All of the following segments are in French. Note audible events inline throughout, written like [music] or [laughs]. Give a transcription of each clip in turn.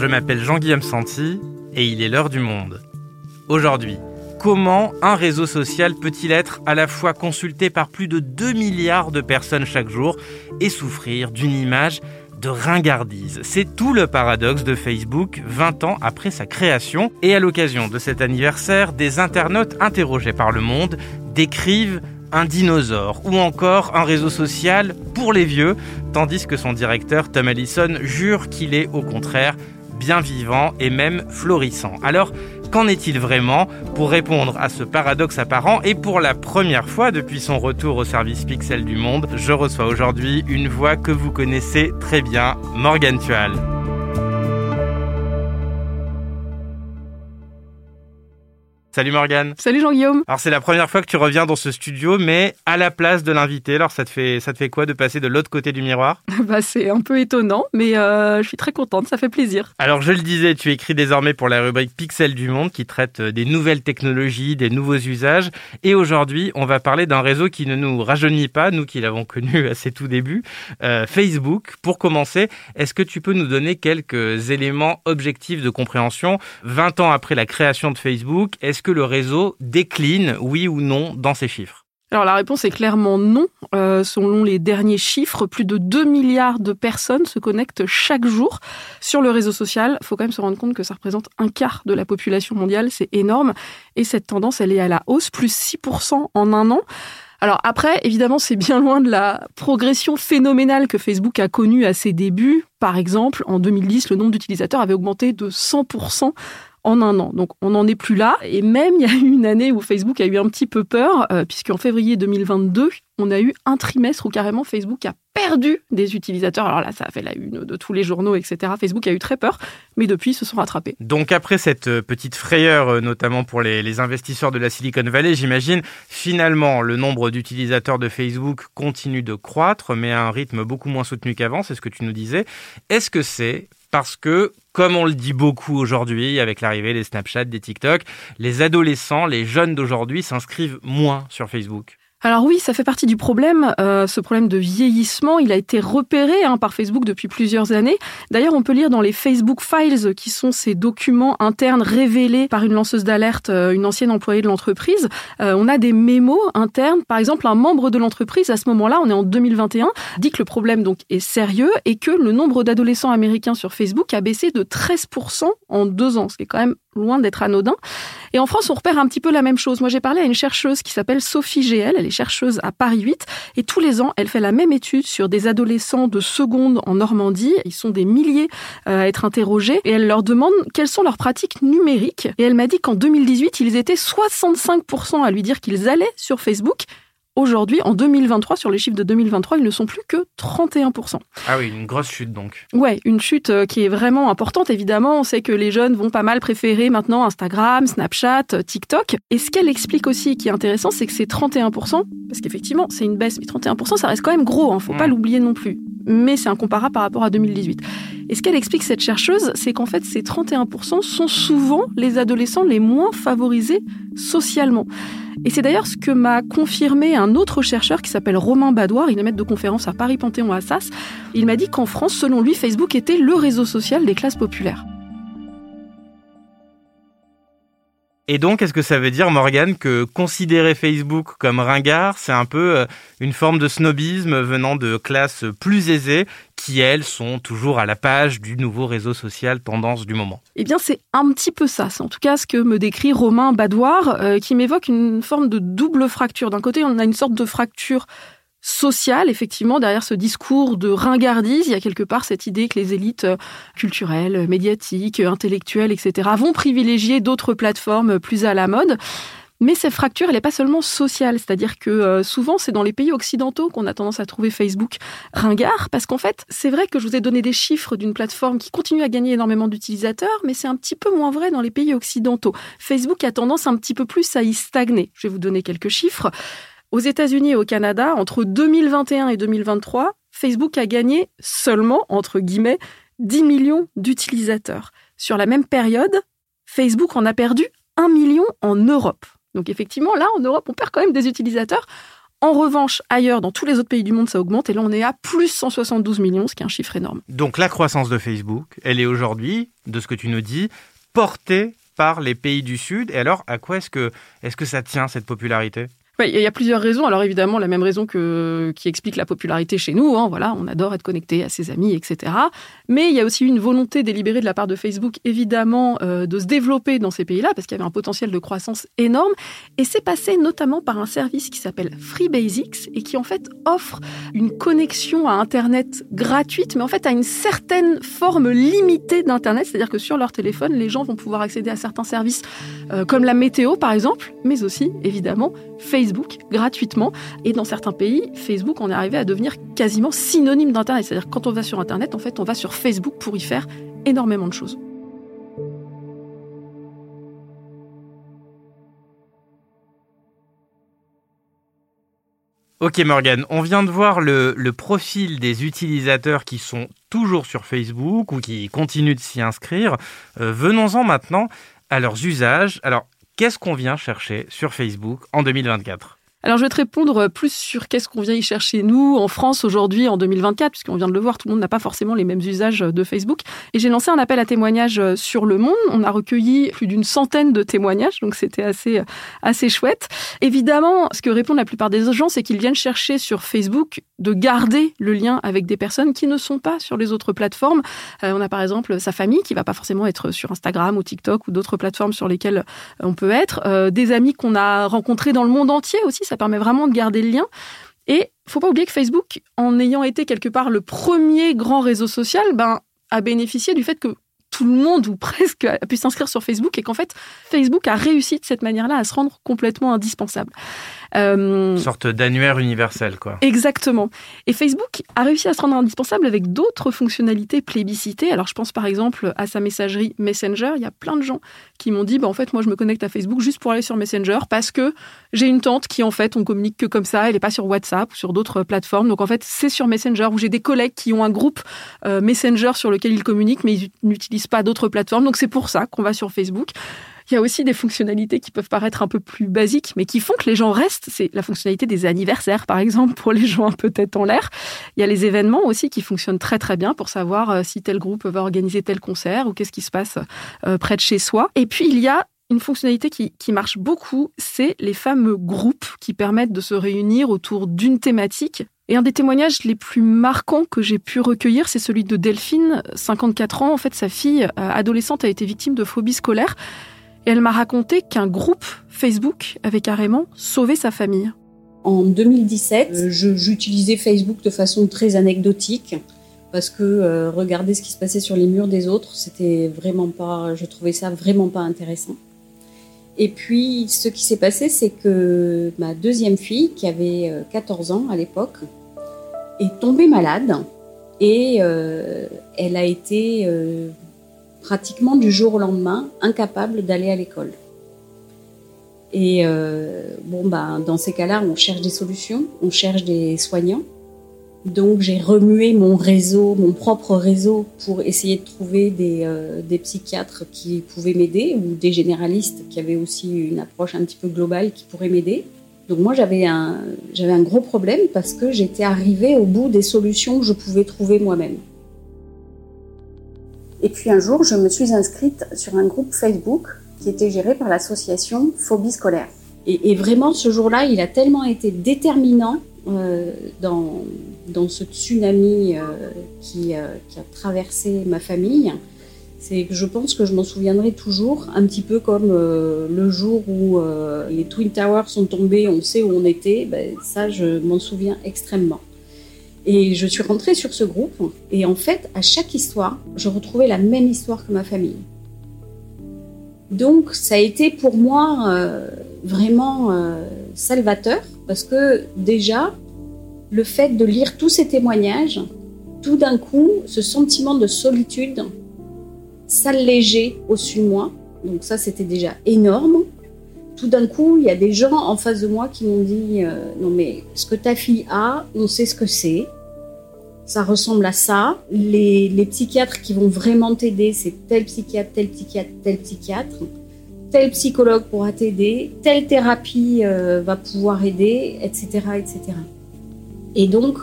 je m'appelle Jean-Guillaume Santi et il est l'heure du monde. Aujourd'hui, comment un réseau social peut-il être à la fois consulté par plus de 2 milliards de personnes chaque jour et souffrir d'une image de ringardise? C'est tout le paradoxe de Facebook 20 ans après sa création. Et à l'occasion de cet anniversaire, des internautes interrogés par le monde décrivent un dinosaure ou encore un réseau social pour les vieux, tandis que son directeur Tom Allison jure qu'il est au contraire bien vivant et même florissant. Alors, Qu'en est-il vraiment Pour répondre à ce paradoxe apparent et pour la première fois depuis son retour au service Pixel du Monde, je reçois aujourd'hui une voix que vous connaissez très bien, Morgan Tual. Salut Morgane. Salut Jean-Guillaume. Alors c'est la première fois que tu reviens dans ce studio, mais à la place de l'invité. Alors ça te fait ça te fait quoi de passer de l'autre côté du miroir? [laughs] Bah c'est un peu étonnant, mais euh, je suis très contente, ça fait plaisir. Alors je le disais, tu écris désormais pour la rubrique Pixel du Monde qui traite euh, des nouvelles technologies, des nouveaux usages. Et aujourd'hui, on va parler d'un réseau qui ne nous rajeunit pas, nous qui l'avons connu [laughs] à ses tout débuts, euh, Facebook. Pour commencer, est-ce que tu peux nous donner quelques éléments objectifs de compréhension? 20 ans après la création de Facebook Est-ce que le réseau décline, oui ou non, dans ses chiffres? Alors la réponse est clairement non. Euh, selon les derniers chiffres, plus de 2 milliards de personnes se connectent chaque jour sur le réseau social. Il faut quand même se rendre compte que ça représente un quart de la population mondiale, c'est énorme. Et cette tendance, elle est à la hausse, plus 6% en un an. Alors après, évidemment, c'est bien loin de la progression phénoménale que Facebook a connue à ses débuts. Par exemple, en 2010, le nombre d'utilisateurs avait augmenté de 100% en un an. Donc on n'en est plus là. Et même il y a eu une année où Facebook a eu un petit peu peur, euh, puisqu'en février 2022, on a eu un trimestre où carrément Facebook a perdu des utilisateurs. Alors là, ça a fait la une de tous les journaux, etc. Facebook a eu très peur, mais depuis, ils se sont rattrapés. Donc après cette euh, petite frayeur, euh, notamment pour les, les investisseurs de la Silicon Valley, j'imagine, finalement, le nombre d'utilisateurs de Facebook continue de croître, mais à un rythme beaucoup moins soutenu qu'avant, c'est ce que tu nous disais. Est-ce que c'est parce que, comme on le dit beaucoup aujourd'hui, avec l'arrivée des Snapchat, des TikTok, les adolescents, les jeunes d'aujourd'hui s'inscrivent moins sur Facebook. Alors oui, ça fait partie du problème. Euh, ce problème de vieillissement, il a été repéré hein, par Facebook depuis plusieurs années. D'ailleurs, on peut lire dans les Facebook Files, qui sont ces documents internes révélés par une lanceuse d'alerte, euh, une ancienne employée de l'entreprise. Euh, on a des mémos internes. Par exemple, un membre de l'entreprise, à ce moment-là, on est en 2021, dit que le problème donc est sérieux et que le nombre d'adolescents américains sur Facebook a baissé de 13% en deux ans, ce qui est quand même loin d'être anodin. Et en France, on repère un petit peu la même chose. Moi, j'ai parlé à une chercheuse qui s'appelle Sophie GL, elle chercheuse à Paris 8, et tous les ans, elle fait la même étude sur des adolescents de seconde en Normandie. Ils sont des milliers euh, à être interrogés, et elle leur demande quelles sont leurs pratiques numériques. Et elle m'a dit qu'en 2018, ils étaient 65% à lui dire qu'ils allaient sur Facebook, Aujourd'hui, en 2023, sur les chiffres de 2023, ils ne sont plus que 31%. Ah oui, une grosse chute donc. Ouais, une chute euh, qui est vraiment importante. Évidemment, on sait que les jeunes vont pas mal préférer maintenant Instagram, Snapchat, euh, TikTok. Et ce qu'elle explique aussi, qui est intéressant, c'est que c'est 31%, parce qu'effectivement, c'est une baisse, mais 31%, ça reste quand même gros, hein, faut pas l'oublier non plus. Mais c'est incomparable par rapport à 2018. Et ce qu'elle explique, cette chercheuse, c'est qu'en fait, ces 31% sont souvent les adolescents les moins favorisés socialement. Et c'est d'ailleurs ce que m'a confirmé un autre chercheur qui s'appelle Romain Badoir, il est maître de conférence à Paris Panthéon Assas. Il m'a dit qu'en France, selon lui, Facebook était le réseau social des classes populaires. Et donc, est-ce que ça veut dire, Morgan, que considérer Facebook comme ringard, c'est un peu euh, une forme de snobisme venant de classes plus aisées qui, elles, sont toujours à la page du nouveau réseau social tendance du moment? Eh bien, c'est un petit peu ça. C'est en tout cas ce que me décrit Romain Badoir, euh, qui m'évoque une forme de double fracture. D'un côté, on a une sorte de fracture social, effectivement, derrière ce discours de ringardise, il y a quelque part cette idée que les élites euh, culturelles, médiatiques, intellectuelles, etc., vont privilégier d'autres plateformes plus à la mode. Mais cette fracture, elle n'est pas seulement sociale, c'est-à-dire que euh, souvent c'est dans les pays occidentaux qu'on a tendance à trouver Facebook ringard, parce qu'en fait, c'est vrai que je vous ai donné des chiffres d'une plateforme qui continue à gagner énormément d'utilisateurs, mais c'est un petit peu moins vrai dans les pays occidentaux. Facebook a tendance un petit peu plus à y stagner. Je vais vous donner quelques chiffres. Aux États-Unis et au Canada, entre 2021 et 2023, Facebook a gagné seulement, entre guillemets, 10 millions d'utilisateurs. Sur la même période, Facebook en a perdu 1 million en Europe. Donc effectivement, là, en Europe, on perd quand même des utilisateurs. En revanche, ailleurs, dans tous les autres pays du monde, ça augmente. Et là, on est à plus 172 millions, ce qui est un chiffre énorme. Donc la croissance de Facebook, elle est aujourd'hui, de ce que tu nous dis, portée par les pays du Sud. Et alors, à quoi est-ce que, est-ce que ça tient, cette popularité? Il y a plusieurs raisons. Alors évidemment, la même raison qui explique la popularité chez nous. Hein, voilà, on adore être connecté à ses amis, etc. Mais il y a aussi une volonté délibérée de la part de Facebook, évidemment, euh, de se développer dans ces pays-là parce qu'il y avait un potentiel de croissance énorme. Et c'est passé notamment par un service qui s'appelle Free Basics et qui en fait offre une connexion à Internet gratuite, mais en fait à une certaine forme limitée d'Internet. C'est-à-dire que sur leur téléphone, les gens vont pouvoir accéder à certains services euh, comme la météo, par exemple, mais aussi évidemment Facebook Facebook gratuitement. Et dans certains pays, Facebook en est arrivé à devenir quasiment synonyme d'Internet. C'est-à-dire quand on va sur Internet, en fait, on va sur Facebook pour y faire énormément de choses. Ok Morgan, on vient de voir le, profil des utilisateurs qui sont toujours sur Facebook ou qui continuent de s'y inscrire. Euh, venons-en maintenant à leurs usages. Alors, qu'est-ce qu'on vient chercher sur Facebook en 2024 alors je vais te répondre plus sur qu'est-ce qu'on vient y chercher nous en France aujourd'hui en 2024, puisqu'on vient de le voir, tout le monde n'a pas forcément les mêmes usages de Facebook. Et j'ai lancé un appel à témoignages sur le monde. On a recueilli plus d'une centaine de témoignages, donc c'était assez assez chouette. Évidemment, ce que répondent la plupart des gens, c'est qu'ils viennent chercher sur Facebook de garder le lien avec des personnes qui ne sont pas sur les autres plateformes. Euh, on a par exemple sa famille qui va pas forcément être sur Instagram ou TikTok ou d'autres plateformes sur lesquelles on peut être, euh, des amis qu'on a rencontrés dans le monde entier aussi ça permet vraiment de garder le lien. Et faut pas oublier que Facebook, en ayant été quelque part le premier grand réseau social, ben, a bénéficié du fait que tout le monde ou presque a pu s'inscrire sur Facebook et qu'en fait Facebook a réussi de cette manière-là à se rendre complètement indispensable. Euh, Une sorte d'annuaire universel, quoi. Exactement. Et Facebook a réussi à se rendre indispensable avec d'autres fonctionnalités plébiscitées. Alors, je pense par exemple à sa messagerie Messenger. Il y a plein de gens qui m'ont dit, bah, en fait, moi, je me connecte à Facebook juste pour aller sur Messenger parce que j'ai une tante qui, en fait, on communique que comme ça. Elle n'est pas sur WhatsApp ou sur d'autres plateformes. Donc, en fait, c'est sur Messenger où j'ai des collègues qui ont un groupe euh, Messenger sur lequel ils communiquent, mais ils n'utilisent pas d'autres plateformes. Donc, c'est pour ça qu'on va sur Facebook. Il y a aussi des fonctionnalités qui peuvent paraître un peu plus basiques, mais qui font que les gens restent. C'est la fonctionnalité des anniversaires, par exemple, pour les [laughs] gens un peu tête en l'air. Il y a les événements aussi qui fonctionnent très très bien pour savoir euh, si tel groupe va organiser tel concert ou qu'est-ce qui se passe euh, près de chez soi. Et puis il y a une fonctionnalité qui, qui marche beaucoup, c'est les fameux groupes qui permettent de se réunir autour d'une thématique et un des témoignages les plus marquants que j'ai pu recueillir, c'est celui de Delphine, 54 ans. En fait, sa fille euh, adolescente a été victime de phobie scolaire. Et elle m'a raconté qu'un groupe Facebook avait carrément sauvé sa famille. En 2017, euh, j'utilisais Facebook de façon très anecdotique parce que euh, regarder ce qui se passait sur les murs des autres, c'était vraiment pas, je trouvais ça vraiment pas intéressant. Et puis, ce qui s'est passé, c'est que ma deuxième fille, qui avait 14 euh, ans à l'époque, est tombée malade et elle a été pratiquement du jour au lendemain incapable d'aller à l'école. Et euh, bon, bah, dans ces cas-là, on cherche des solutions, on cherche des soignants. Donc j'ai remué mon réseau, mon propre réseau, pour essayer de trouver des, euh, des psychiatres qui pouvaient m'aider ou des généralistes qui avaient aussi une approche un petit peu globale qui pourraient m'aider. Donc moi j'avais un, j'avais un gros problème parce que j'étais arrivée au bout des solutions que je pouvais trouver moi-même. Et puis un jour, je me suis inscrite sur un groupe Facebook qui était géré par l'association Phobie scolaire. Et, vraiment, ce jour-là, il a tellement été déterminant euh, dans, dans ce tsunami euh, qui, euh, qui, a traversé ma famille. C'est que je pense que je m'en souviendrai toujours, un petit peu comme le jour où les Twin Towers sont tombés, on sait où on était. Ben, ça, je m'en souviens extrêmement. Et je suis rentrée sur ce groupe et en fait, à chaque histoire, je retrouvais la même histoire que ma famille. Donc, ça a été pour moi euh, vraiment euh, salvateur parce que déjà, le fait de lire tous ces témoignages, tout d'un coup, ce sentiment de solitude s'allégeait au-dessus de moi. Donc ça, c'était déjà énorme. Tout d'un coup, il y a des gens en face de moi qui m'ont dit euh, non mais ce que ta fille a, on sait ce que c'est. Ça ressemble à ça. Les, psychiatres qui vont vraiment t'aider, c'est tel psychiatre, tel psychiatre, tel psychiatre. tel psychologue pourra t'aider, telle thérapie euh, va pouvoir aider, etc., etc. Et donc,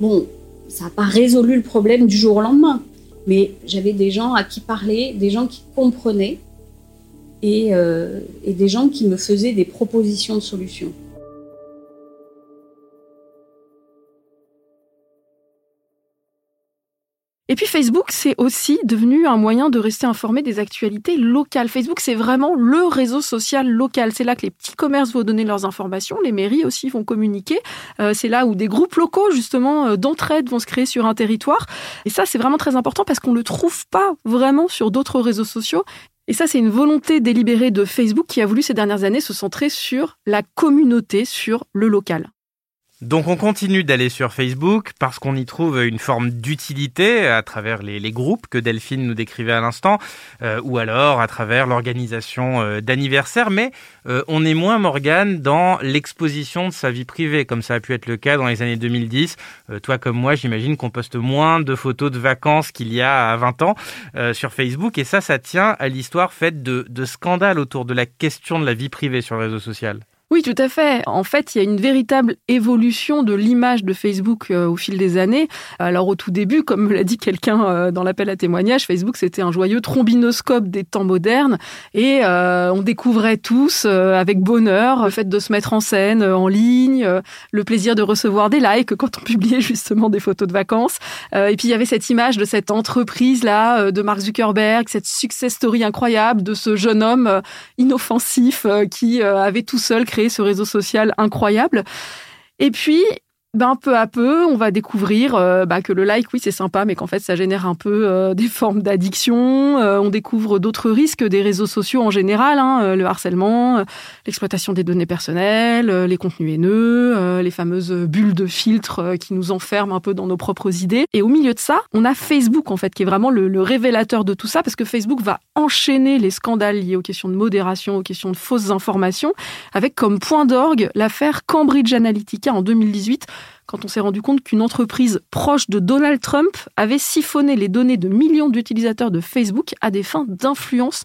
bon, ça n'a pas résolu le problème du jour au lendemain, mais j'avais des gens à qui parler, des gens qui comprenaient et, euh, des gens qui me faisaient des propositions de solutions. Et puis Facebook, c'est aussi devenu un moyen de rester informé des actualités locales. Facebook, c'est vraiment le réseau social local. C'est là que les petits commerces vont donner leurs informations, les mairies aussi vont communiquer. Euh, c'est là où des groupes locaux, justement, euh, d'entraide vont se créer sur un territoire. Et ça, c'est vraiment très important parce qu'on ne le trouve pas vraiment sur d'autres réseaux sociaux. Et ça, c'est une volonté délibérée de Facebook qui a voulu ces dernières années se centrer sur la communauté, sur le local. Donc on continue d'aller sur Facebook parce qu'on y trouve une forme d'utilité à travers les, groupes que Delphine nous décrivait à l'instant, euh, ou alors à travers l'organisation euh, d'anniversaires, mais euh, on est moins Morgane dans l'exposition de sa vie privée, comme ça a pu être le cas dans les années 2010. toi comme moi, j'imagine qu'on poste moins de photos de vacances qu'il y a à 20 ans sur Facebook, et ça, ça tient à l'histoire faite de, de scandales autour de la question de la vie privée sur le réseau social. Oui, tout à fait. En fait, il y a une véritable évolution de l'image de Facebook euh, au fil des années. Alors au tout début, comme me l'a dit quelqu'un euh, dans l'appel à témoignage, Facebook c'était un joyeux trombinoscope des temps modernes et euh, on découvrait tous avec bonheur le fait de se mettre en scène en ligne, le plaisir de recevoir des likes quand on [laughs] publiait justement des photos de vacances. et puis il y avait cette image de cette entreprise là de Mark Zuckerberg, cette success story incroyable de ce jeune homme inoffensif qui avait tout seul créé ce réseau social incroyable. Et puis, ben, peu à peu, on va découvrir euh, bah, que le like, oui, c'est sympa, mais qu'en fait, ça génère un peu euh, des formes d'addiction. Euh, on découvre d'autres risques des réseaux sociaux en général, hein, le harcèlement, l'exploitation des données personnelles, les contenus haineux, les fameuses bulles de filtre qui nous enferment un peu dans nos propres idées. Et au milieu de ça, on a Facebook, en fait, qui est vraiment le, le révélateur de tout ça, parce que Facebook va enchaîner les scandales liés aux questions de modération, aux questions de fausses informations, avec comme point d'orgue l'affaire Cambridge Analytica en 2018 quand on s'est rendu compte qu'une entreprise proche de Donald Trump avait siphonné les données de millions d'utilisateurs de Facebook à des fins d'influence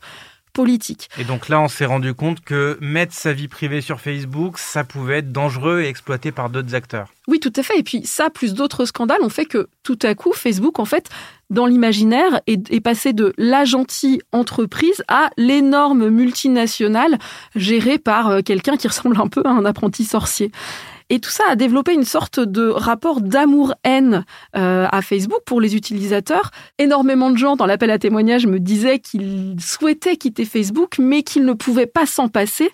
politique. Et donc là, on s'est rendu compte que mettre sa vie privée sur Facebook, ça pouvait être dangereux et exploité par d'autres acteurs. Oui, tout à fait. Et puis ça, plus d'autres scandales, ont fait que tout à coup, Facebook, en fait, dans l'imaginaire, est, est, passé de la gentille entreprise à l'énorme multinationale gérée par euh, quelqu'un qui ressemble un peu à un apprenti sorcier. Et tout ça a développé une sorte de rapport d'amour-haine euh, à Facebook pour les utilisateurs. Énormément de gens dans l'appel à témoignage me disaient qu'ils souhaitaient quitter Facebook, mais qu'ils ne pouvaient pas s'en passer.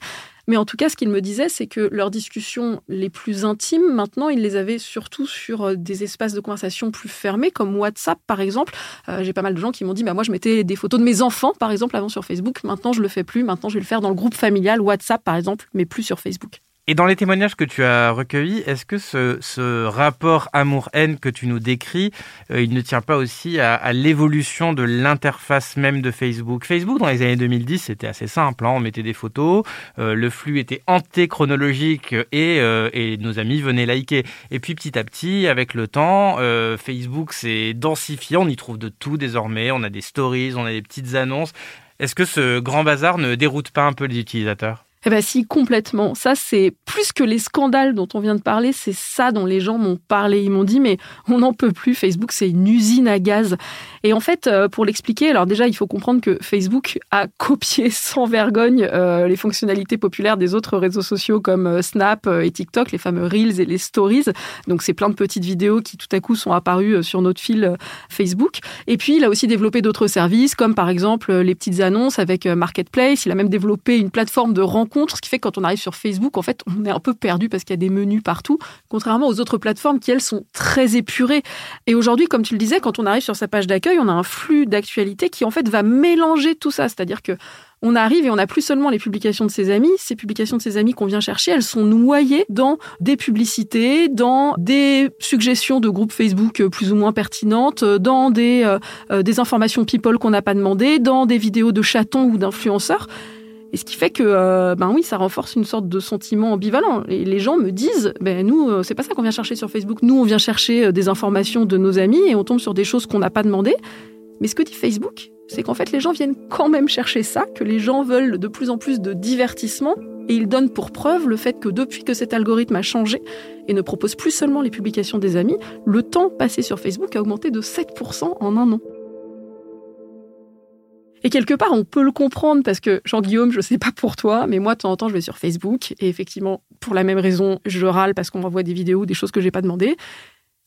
Mais en tout cas, ce qu'ils me disaient, c'est que leurs discussions les plus intimes, maintenant, ils les avaient surtout sur euh, des espaces de conversation plus fermés, comme WhatsApp, par exemple. Euh, J'ai pas mal de gens qui m'ont dit, bah, moi, je mettais des photos de mes enfants, par exemple, avant sur Facebook. Maintenant, je le fais plus. Maintenant, je vais le faire dans le groupe familial WhatsApp, par exemple, mais plus sur Facebook. Et dans les témoignages que tu as recueillis, est-ce que ce, rapport amour-haine que tu nous décris, euh, il ne tient pas aussi à, l'évolution de l'interface même de Facebook? Facebook, dans les années 2010, c'était assez simple. Hein, on mettait des photos, euh, le flux était antéchronologique et, euh, et nos amis venaient liker. Et puis petit à petit, avec le temps, Facebook s'est densifié, on y trouve de tout désormais. On a des stories, on a des petites annonces. Est-ce que ce grand bazar ne déroute pas un peu les utilisateurs? Eh bien si, complètement. Ça, c'est plus que les scandales dont on vient de parler, c'est ça dont les gens m'ont parlé. Ils m'ont dit, mais on n'en peut plus, Facebook, c'est une usine à gaz. Et en fait, euh, pour l'expliquer, alors déjà, il faut comprendre que Facebook a [laughs] copié sans vergogne euh, les fonctionnalités populaires des autres réseaux sociaux comme euh, Snap et TikTok, les fameux Reels et les Stories. Donc, c'est plein de petites vidéos qui, tout à coup, sont apparues sur notre fil Facebook. Et puis, il a aussi développé d'autres services, comme par exemple les petites annonces avec Marketplace. Il a même développé une plateforme de ce qui fait que quand on arrive sur Facebook, en fait, on est un peu perdu parce qu'il y a des menus partout, contrairement aux autres plateformes qui, elles, sont très épurées. Et aujourd'hui, comme tu le disais, quand on arrive sur sa page d'accueil, on a un flux d'actualité qui, en fait, va mélanger tout ça. C'est-à-dire que on arrive et on n'a plus seulement les publications de ses amis. Ces publications de ses amis qu'on vient chercher, elles sont noyées dans des publicités, dans des suggestions de groupes Facebook plus ou moins pertinentes, dans des, euh, des informations people qu'on n'a pas demandé, dans des vidéos de chatons ou d'influenceurs. Et ce qui fait que, euh, ben oui, ça renforce une sorte de sentiment ambivalent. Et les gens me disent, ben nous, euh, c'est pas ça qu'on vient chercher sur Facebook. Nous, on vient chercher euh, des informations de nos amis et on tombe sur des choses qu'on n'a pas demandées. Mais ce que dit Facebook, c'est qu'en fait les gens viennent quand même chercher ça, que les gens veulent de plus en plus de divertissement, et ils donnent pour preuve le fait que depuis que cet algorithme a changé et ne propose plus seulement les publications des amis, le temps passé sur Facebook a augmenté de 7% en un an. Et quelque part, on peut le comprendre parce que, Jean-Guillaume, je ne sais pas pour toi, mais moi, de temps en temps, je vais sur Facebook et effectivement, pour la même raison, je râle parce qu'on m'envoie des vidéos, des choses que j'ai pas demandées.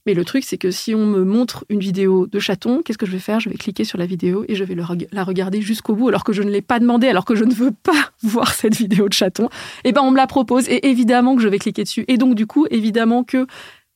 Mais le truc, c'est que si on me montre une vidéo de chaton, qu'est-ce que je vais faire? Je vais cliquer sur la vidéo et je vais la regarder jusqu'au bout, alors que je ne l'ai pas demandé, alors que je ne veux pas [laughs] voir cette vidéo de chaton. Eh ben, on me la propose et évidemment que je vais cliquer dessus. Et donc, du coup, évidemment que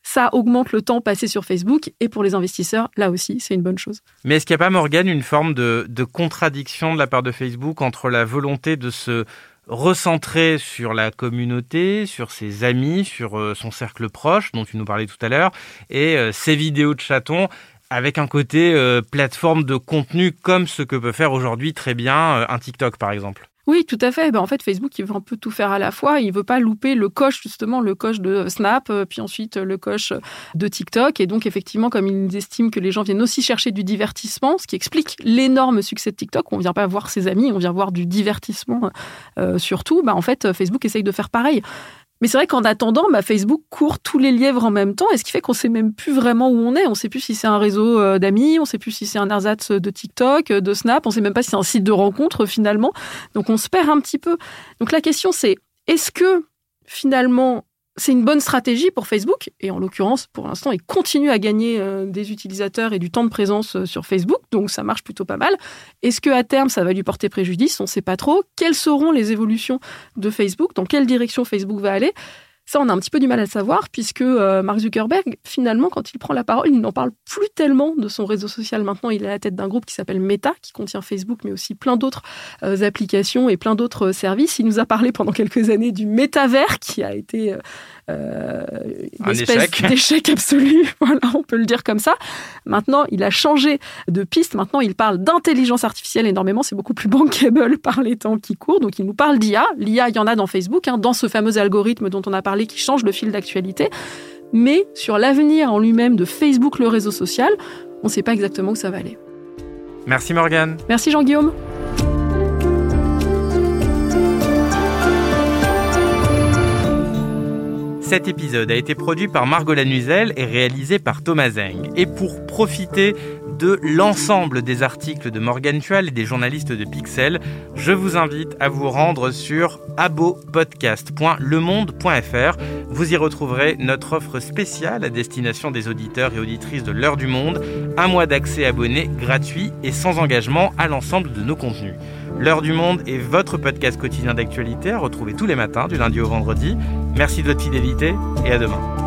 ça augmente le temps passé sur Facebook et pour les investisseurs, là aussi, c'est une bonne chose. Mais est-ce qu'il n'y a pas, Morgane, une forme de, contradiction de la part de Facebook entre la volonté de se recentrer sur la communauté, sur ses amis, sur euh, son cercle proche dont tu nous parlais tout à l'heure, et euh, ses vidéos de chatons avec un côté euh, plateforme de contenu comme ce que peut faire aujourd'hui très bien un TikTok par exemple? Oui, tout à fait. Ben, en fait, Facebook, il veut un peu tout faire à la fois. Il veut pas louper le coche, justement, le coche de Snap, puis ensuite le coche de TikTok. Et donc, effectivement, comme ils estiment que les gens viennent aussi chercher du divertissement, ce qui explique l'énorme succès de TikTok, on vient pas voir ses amis, on vient voir du divertissement euh, surtout. Ben, en fait, Facebook essaye de faire pareil. Mais c'est vrai qu'en attendant, bah, Facebook court tous les lièvres en même temps, et ce qui fait qu'on sait même plus vraiment où on est. On sait plus si c'est un réseau euh, d'amis, on sait plus si c'est un ersatz de TikTok, euh, de Snap, on sait même pas si c'est un site de rencontre finalement. Donc on se perd un petit peu. Donc la question c'est, est-ce que finalement c'est une bonne stratégie pour Facebook, et en l'occurrence, pour l'instant, il continue à gagner euh, des utilisateurs et du temps de présence euh, sur Facebook, donc ça marche plutôt pas mal. Est-ce que à terme, ça va lui porter préjudice? On ne sait pas trop. Quelles seront les évolutions de Facebook? Dans quelle direction Facebook va aller? Ça, on a un petit peu du mal à le savoir, puisque euh, Mark Zuckerberg, finalement, quand il prend la parole, il n'en parle plus tellement de son réseau social. Maintenant, il est à la tête d'un groupe qui s'appelle Meta, qui contient Facebook, mais aussi plein d'autres euh, applications et plein d'autres services. Il nous a parlé pendant quelques années du métavers, qui a été euh, une espèce [laughs] d'échec absolu. [laughs] voilà, on peut le dire comme ça. Maintenant, il a changé de piste. Maintenant, il parle d'intelligence artificielle énormément. C'est beaucoup plus bankable [laughs] par les temps qui courent. Donc, il nous parle d'IA. L'IA, il y en a dans Facebook, hein, dans ce fameux algorithme dont on a parlé qui change le fil d'actualité. Mais sur l'avenir en lui-même de Facebook, le réseau social, on ne sait pas exactement où ça va aller. Merci Morgane. Merci Jean-Guillaume. Cet épisode a été produit par Margot Lanuzel et réalisé par Thomas Zeng. Et pour profiter de l'ensemble des articles de Morgan Tual et des journalistes de Pixel, je vous invite à vous rendre sur abopodcast.lemonde.fr. Vous y retrouverez notre offre spéciale à destination des auditeurs et auditrices de l'heure du monde, un mois d'accès abonné gratuit et sans engagement à l'ensemble de nos contenus. L'heure du monde est votre podcast quotidien d'actualité à retrouver tous les matins du lundi au vendredi. Merci de votre fidélité et à demain.